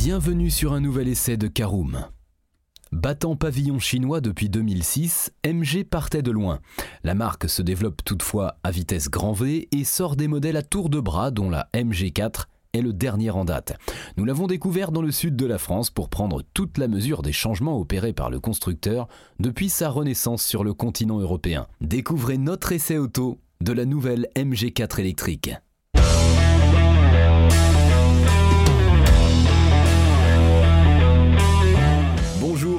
Bienvenue sur un nouvel essai de Karoom. Battant pavillon chinois depuis 2006, MG partait de loin. La marque se développe toutefois à vitesse grand V et sort des modèles à tour de bras dont la MG4 est le dernier en date. Nous l'avons découvert dans le sud de la France pour prendre toute la mesure des changements opérés par le constructeur depuis sa renaissance sur le continent européen. Découvrez notre essai auto de la nouvelle MG4 électrique.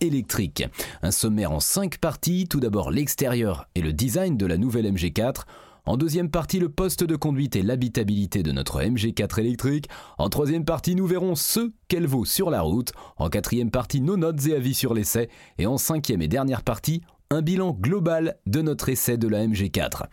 électrique. Un sommaire en 5 parties, tout d'abord l'extérieur et le design de la nouvelle MG4. En deuxième partie, le poste de conduite et l'habitabilité de notre MG4 électrique. En troisième partie, nous verrons ce qu'elle vaut sur la route. En quatrième partie, nos notes et avis sur l'essai. Et en cinquième et dernière partie, un bilan global de notre essai de la MG4.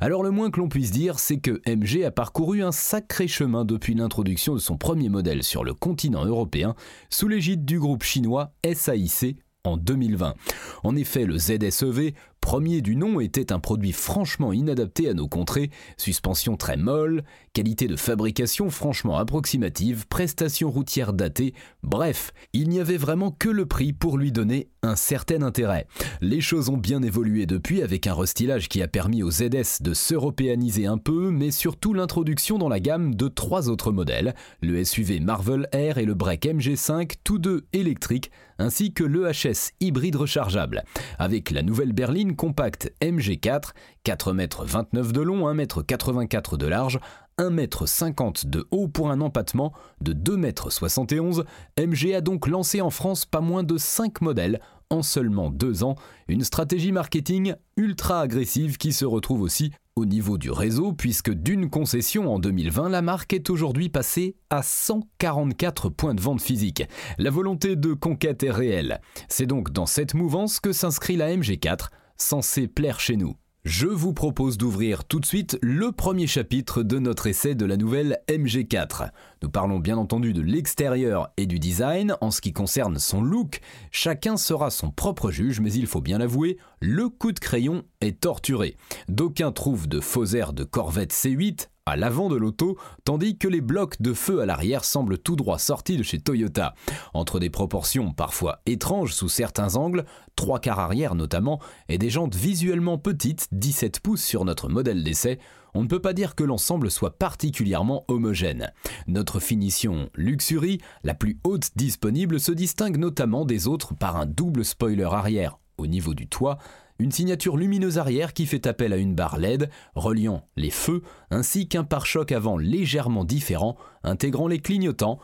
Alors le moins que l'on puisse dire, c'est que MG a parcouru un sacré chemin depuis l'introduction de son premier modèle sur le continent européen sous l'égide du groupe chinois SAIC en 2020. En effet, le ZSEV, premier du nom, était un produit franchement inadapté à nos contrées, suspension très molle, qualité de fabrication franchement approximative, prestations routières datées, bref, il n'y avait vraiment que le prix pour lui donner un certain intérêt. Les choses ont bien évolué depuis avec un restylage qui a permis au ZS de s'européaniser un peu, mais surtout l'introduction dans la gamme de trois autres modèles, le SUV Marvel Air et le Break MG5, tous deux électriques, ainsi que l'EHS hybride rechargeable. Avec la nouvelle berline compacte MG4, 4,29 m de long, 1,84 m de large, 1m50 de haut pour un empattement de 2m71, MG a donc lancé en France pas moins de 5 modèles en seulement 2 ans, une stratégie marketing ultra agressive qui se retrouve aussi au niveau du réseau puisque d'une concession en 2020, la marque est aujourd'hui passée à 144 points de vente physiques. La volonté de conquête est réelle. C'est donc dans cette mouvance que s'inscrit la MG4, censée plaire chez nous. Je vous propose d'ouvrir tout de suite le premier chapitre de notre essai de la nouvelle MG4. Nous parlons bien entendu de l'extérieur et du design. En ce qui concerne son look, chacun sera son propre juge, mais il faut bien l'avouer, le coup de crayon est torturé. D'aucuns trouvent de faux airs de Corvette C8 à l'avant de l'auto, tandis que les blocs de feu à l'arrière semblent tout droit sortis de chez Toyota. Entre des proportions parfois étranges sous certains angles, trois quarts arrière notamment, et des jantes visuellement petites, 17 pouces sur notre modèle d'essai, on ne peut pas dire que l'ensemble soit particulièrement homogène. Notre finition Luxury, la plus haute disponible, se distingue notamment des autres par un double spoiler arrière au niveau du toit, une signature lumineuse arrière qui fait appel à une barre LED reliant les feux, ainsi qu'un pare-choc avant légèrement différent intégrant les clignotants,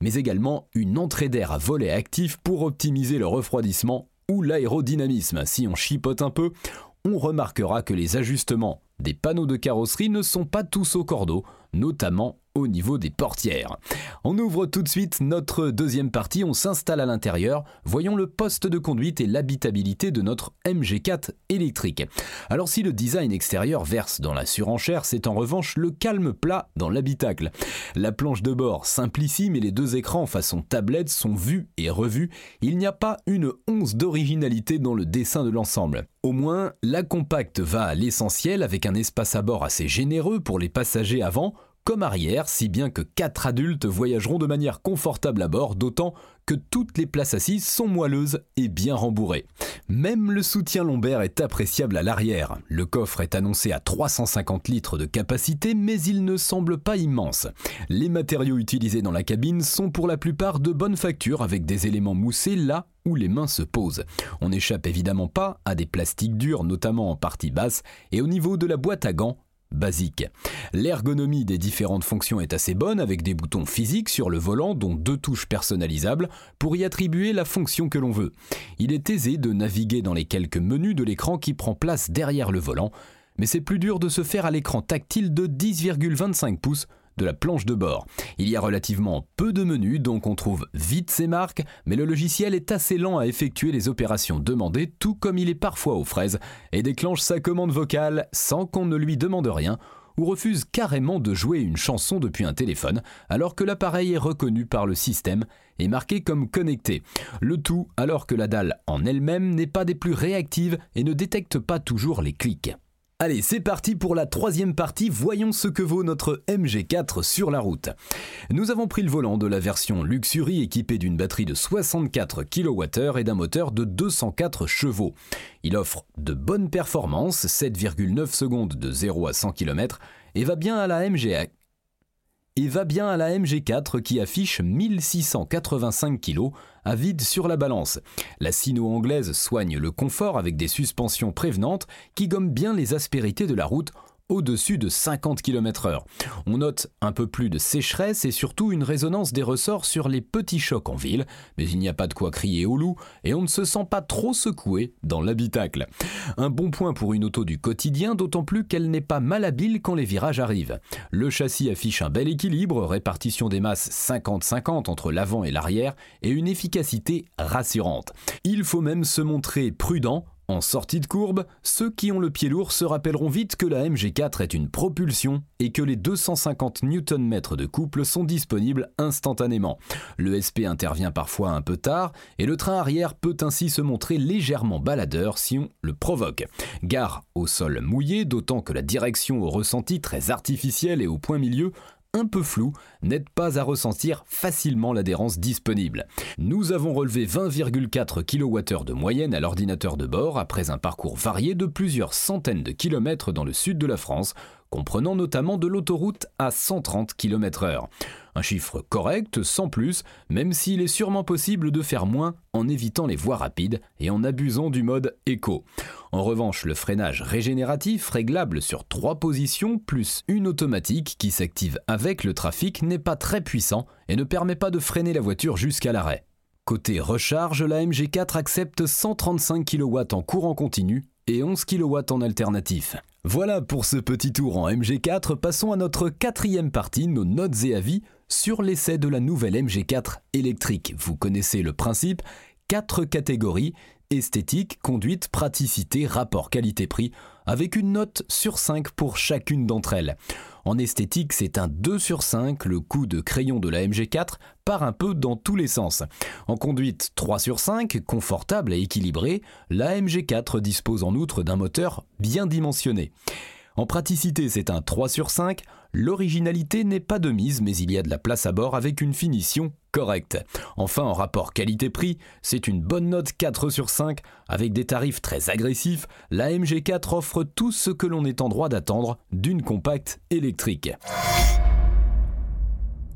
mais également une entrée d'air à volet actif pour optimiser le refroidissement ou l'aérodynamisme. Si on chipote un peu, on remarquera que les ajustements des panneaux de carrosserie ne sont pas tous au cordeau, notamment au niveau des portières. On ouvre tout de suite notre deuxième partie, on s'installe à l'intérieur, voyons le poste de conduite et l'habitabilité de notre MG4 électrique. Alors si le design extérieur verse dans la surenchère, c'est en revanche le calme plat dans l'habitacle. La planche de bord simplissime et les deux écrans façon tablette sont vus et revus, il n'y a pas une once d'originalité dans le dessin de l'ensemble. Au moins, la compacte va à l'essentiel avec un espace à bord assez généreux pour les passagers avant, comme arrière, si bien que 4 adultes voyageront de manière confortable à bord, d'autant que toutes les places assises sont moelleuses et bien rembourrées. Même le soutien lombaire est appréciable à l'arrière. Le coffre est annoncé à 350 litres de capacité, mais il ne semble pas immense. Les matériaux utilisés dans la cabine sont pour la plupart de bonne facture avec des éléments moussés là où les mains se posent. On n'échappe évidemment pas à des plastiques durs, notamment en partie basse, et au niveau de la boîte à gants, basique. L'ergonomie des différentes fonctions est assez bonne avec des boutons physiques sur le volant dont deux touches personnalisables pour y attribuer la fonction que l'on veut. Il est aisé de naviguer dans les quelques menus de l'écran qui prend place derrière le volant, mais c'est plus dur de se faire à l'écran tactile de 10,25 pouces de la planche de bord. Il y a relativement peu de menus, donc on trouve vite ces marques, mais le logiciel est assez lent à effectuer les opérations demandées, tout comme il est parfois aux fraises, et déclenche sa commande vocale sans qu'on ne lui demande rien ou refuse carrément de jouer une chanson depuis un téléphone, alors que l'appareil est reconnu par le système et marqué comme connecté. Le tout alors que la dalle en elle-même n'est pas des plus réactives et ne détecte pas toujours les clics. Allez, c'est parti pour la troisième partie, voyons ce que vaut notre MG4 sur la route. Nous avons pris le volant de la version Luxury équipée d'une batterie de 64 kWh et d'un moteur de 204 chevaux. Il offre de bonnes performances, 7,9 secondes de 0 à 100 km, et va bien à la MG et va bien à la MG4 qui affiche 1685 kg à vide sur la balance. La sino-anglaise soigne le confort avec des suspensions prévenantes qui gomment bien les aspérités de la route au-dessus de 50 km/h. On note un peu plus de sécheresse et surtout une résonance des ressorts sur les petits chocs en ville, mais il n'y a pas de quoi crier au loup et on ne se sent pas trop secoué dans l'habitacle. Un bon point pour une auto du quotidien, d'autant plus qu'elle n'est pas malhabile quand les virages arrivent. Le châssis affiche un bel équilibre, répartition des masses 50-50 entre l'avant et l'arrière et une efficacité rassurante. Il faut même se montrer prudent en sortie de courbe, ceux qui ont le pied lourd se rappelleront vite que la MG4 est une propulsion et que les 250 Nm de couple sont disponibles instantanément. Le SP intervient parfois un peu tard et le train arrière peut ainsi se montrer légèrement baladeur si on le provoque. Gare au sol mouillé, d'autant que la direction au ressenti très artificielle et au point milieu un peu flou n'aide pas à ressentir facilement l'adhérence disponible. Nous avons relevé 20,4 kWh de moyenne à l'ordinateur de bord après un parcours varié de plusieurs centaines de kilomètres dans le sud de la France, comprenant notamment de l'autoroute à 130 km/h. Un chiffre correct, sans plus, même s'il est sûrement possible de faire moins en évitant les voies rapides et en abusant du mode éco. En revanche, le freinage régénératif, réglable sur trois positions, plus une automatique qui s'active avec le trafic, n'est pas très puissant et ne permet pas de freiner la voiture jusqu'à l'arrêt. Côté recharge, la MG4 accepte 135 kW en courant continu et 11 kW en alternatif. Voilà pour ce petit tour en MG4, passons à notre quatrième partie, nos notes et avis sur l'essai de la nouvelle MG4 électrique. Vous connaissez le principe, quatre catégories, esthétique, conduite, praticité, rapport qualité-prix, avec une note sur 5 pour chacune d'entre elles. En esthétique, c'est un 2 sur 5, le coup de crayon de la MG4 part un peu dans tous les sens. En conduite, 3 sur 5, confortable et équilibré, la MG4 dispose en outre d'un moteur bien dimensionné. En praticité, c'est un 3 sur 5. L'originalité n'est pas de mise, mais il y a de la place à bord avec une finition correcte. Enfin, en rapport qualité-prix, c'est une bonne note 4 sur 5. Avec des tarifs très agressifs, la MG4 offre tout ce que l'on est en droit d'attendre d'une compacte électrique.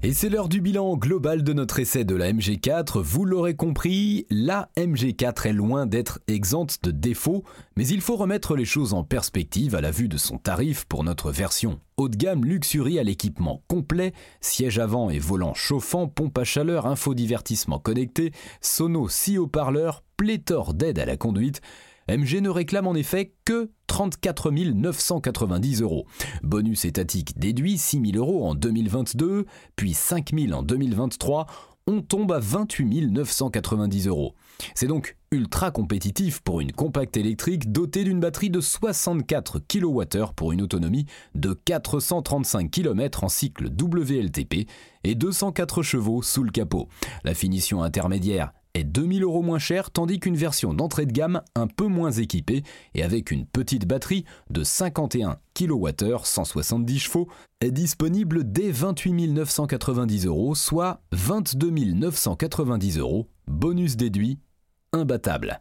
Et c'est l'heure du bilan global de notre essai de la MG4. Vous l'aurez compris, la MG4 est loin d'être exempte de défauts, mais il faut remettre les choses en perspective à la vue de son tarif pour notre version haut de gamme Luxury à l'équipement complet, siège avant et volant chauffant, pompe à chaleur, infodivertissement connecté, sono 6 haut-parleurs, pléthore d'aides à la conduite. MG ne réclame en effet que 34 990 euros. Bonus étatique déduit 6 000 euros en 2022, puis 5 000 en 2023. On tombe à 28 990 euros. C'est donc ultra compétitif pour une compacte électrique dotée d'une batterie de 64 kWh pour une autonomie de 435 km en cycle WLTP et 204 chevaux sous le capot. La finition intermédiaire est 2000 euros moins cher, tandis qu'une version d'entrée de gamme un peu moins équipée et avec une petite batterie de 51 kWh 170 chevaux est disponible dès 28 990 euros, soit 22 990 euros, bonus déduit, imbattable.